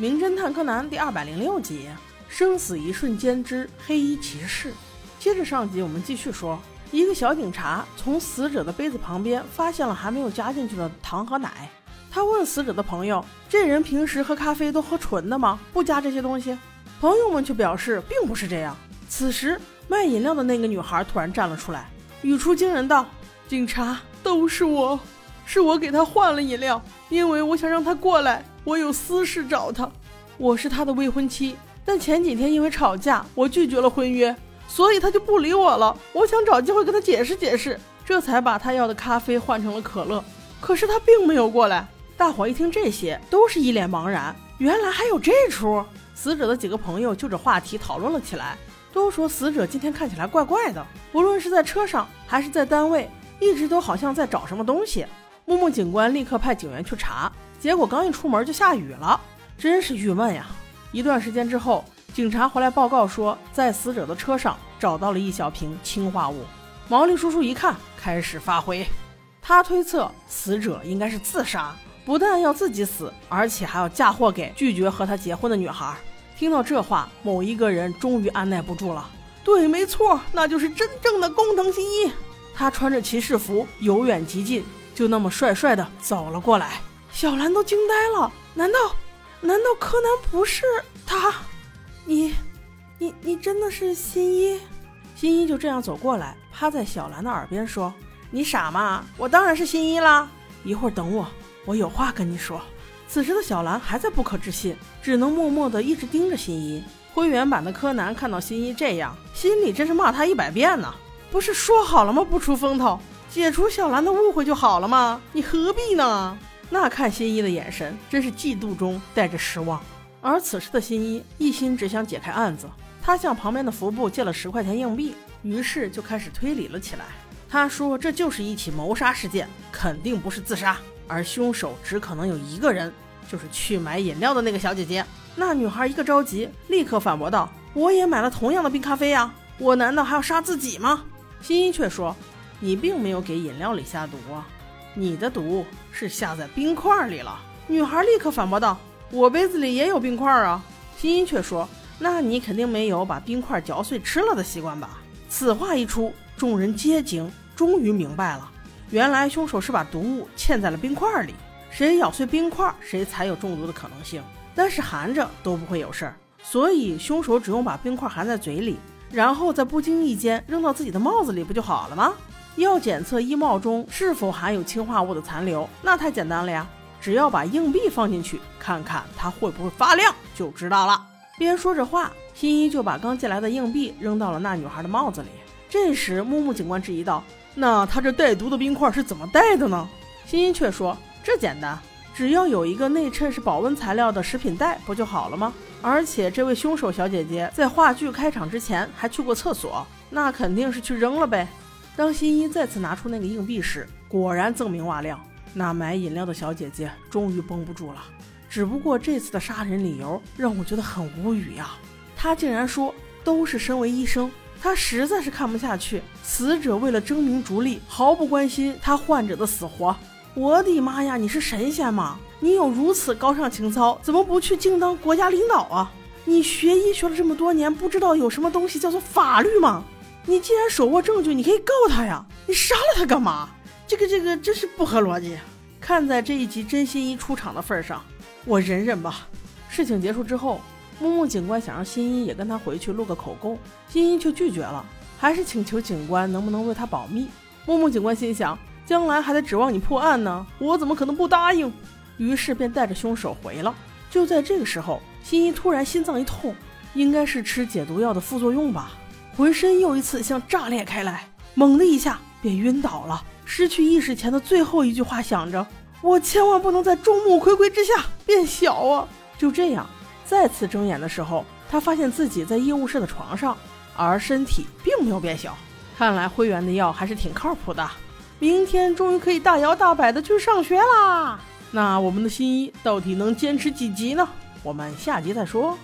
名侦探柯南》第二百零六集：生死一瞬间之黑衣骑士。接着上集，我们继续说，一个小警察从死者的杯子旁边发现了还没有加进去的糖和奶。他问死者的朋友：“这人平时喝咖啡都喝纯的吗？不加这些东西？”朋友们却表示并不是这样。此时，卖饮料的那个女孩突然站了出来，语出惊人道：“警察，都是我，是我给他换了饮料，因为我想让他过来，我有私事找他。我是他的未婚妻，但前几天因为吵架，我拒绝了婚约，所以他就不理我了。我想找机会跟他解释解释，这才把他要的咖啡换成了可乐。可是他并没有过来。”大伙一听这些，都是一脸茫然。原来还有这出！死者的几个朋友就着话题讨论了起来，都说死者今天看起来怪怪的，不论是在车上还是在单位，一直都好像在找什么东西。木木警官立刻派警员去查，结果刚一出门就下雨了，真是郁闷呀！一段时间之后，警察回来报告说，在死者的车上找到了一小瓶氰化物。毛利叔叔一看，开始发挥，他推测死者应该是自杀。不但要自己死，而且还要嫁祸给拒绝和他结婚的女孩。听到这话，某一个人终于按耐不住了。对，没错，那就是真正的工藤新一。他穿着骑士服，由远及近，就那么帅帅的走了过来。小兰都惊呆了，难道，难道柯南不是他？你，你，你真的是新一？新一就这样走过来，趴在小兰的耳边说：“你傻吗？我当然是新一啦！一会儿等我。”我有话跟你说。此时的小兰还在不可置信，只能默默的一直盯着新一。灰原版的柯南看到新一这样，心里真是骂他一百遍呢。不是说好了吗？不出风头，解除小兰的误会就好了吗？你何必呢？那看新一的眼神，真是嫉妒中带着失望。而此时的新一一心只想解开案子，他向旁边的服部借了十块钱硬币，于是就开始推理了起来。他说这就是一起谋杀事件，肯定不是自杀。而凶手只可能有一个人，就是去买饮料的那个小姐姐。那女孩一个着急，立刻反驳道：“我也买了同样的冰咖啡呀，我难道还要杀自己吗？”新一却说：“你并没有给饮料里下毒啊，你的毒是下在冰块里了。”女孩立刻反驳道：“我杯子里也有冰块啊。”新一却说：“那你肯定没有把冰块嚼碎吃了的习惯吧？”此话一出，众人皆惊，终于明白了。原来凶手是把毒物嵌在了冰块里，谁咬碎冰块，谁才有中毒的可能性。但是含着都不会有事儿，所以凶手只用把冰块含在嘴里，然后在不经意间扔到自己的帽子里，不就好了吗？要检测衣帽中是否含有氰化物的残留，那太简单了呀，只要把硬币放进去，看看它会不会发亮，就知道了。边说着话，新一就把刚进来的硬币扔到了那女孩的帽子里。这时，木木警官质疑道。那他这带毒的冰块是怎么带的呢？新一却说：“这简单，只要有一个内衬是保温材料的食品袋，不就好了吗？而且这位凶手小姐姐在话剧开场之前还去过厕所，那肯定是去扔了呗。”当新一再次拿出那个硬币时，果然锃明瓦亮。那买饮料的小姐姐终于绷不住了。只不过这次的杀人理由让我觉得很无语呀，她竟然说都是身为医生。他实在是看不下去，死者为了争名逐利，毫不关心他患者的死活。我的妈呀，你是神仙吗？你有如此高尚情操，怎么不去竞当国家领导啊？你学医学了这么多年，不知道有什么东西叫做法律吗？你既然手握证据，你可以告他呀！你杀了他干嘛？这个这个真是不合逻辑。看在这一集真心一出场的份上，我忍忍吧。事情结束之后。木木警官想让新一也跟他回去录个口供，新一却拒绝了，还是请求警官能不能为他保密。木木警官心想，将来还得指望你破案呢，我怎么可能不答应？于是便带着凶手回了。就在这个时候，新一突然心脏一痛，应该是吃解毒药的副作用吧，浑身又一次像炸裂开来，猛的一下便晕倒了。失去意识前的最后一句话想着：我千万不能在众目睽睽之下变小啊！就这样。再次睁眼的时候，他发现自己在医务室的床上，而身体并没有变小。看来灰原的药还是挺靠谱的。明天终于可以大摇大摆的去上学啦！那我们的新一到底能坚持几集呢？我们下集再说。